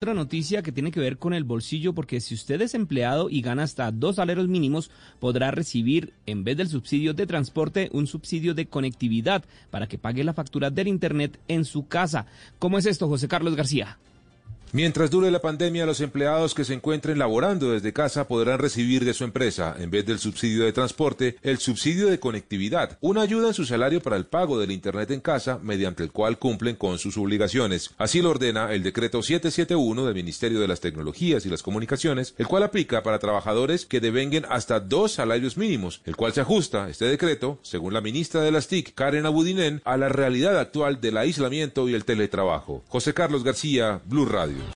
Otra noticia que tiene que ver con el bolsillo, porque si usted es empleado y gana hasta dos salarios mínimos, podrá recibir, en vez del subsidio de transporte, un subsidio de conectividad para que pague la factura del Internet en su casa. ¿Cómo es esto, José Carlos García? Mientras dure la pandemia, los empleados que se encuentren laborando desde casa podrán recibir de su empresa, en vez del subsidio de transporte, el subsidio de conectividad, una ayuda en su salario para el pago del Internet en casa, mediante el cual cumplen con sus obligaciones. Así lo ordena el decreto 771 del Ministerio de las Tecnologías y las Comunicaciones, el cual aplica para trabajadores que devenguen hasta dos salarios mínimos, el cual se ajusta, este decreto, según la ministra de las TIC, Karen Abudinen, a la realidad actual del aislamiento y el teletrabajo. José Carlos García, Blue Radio.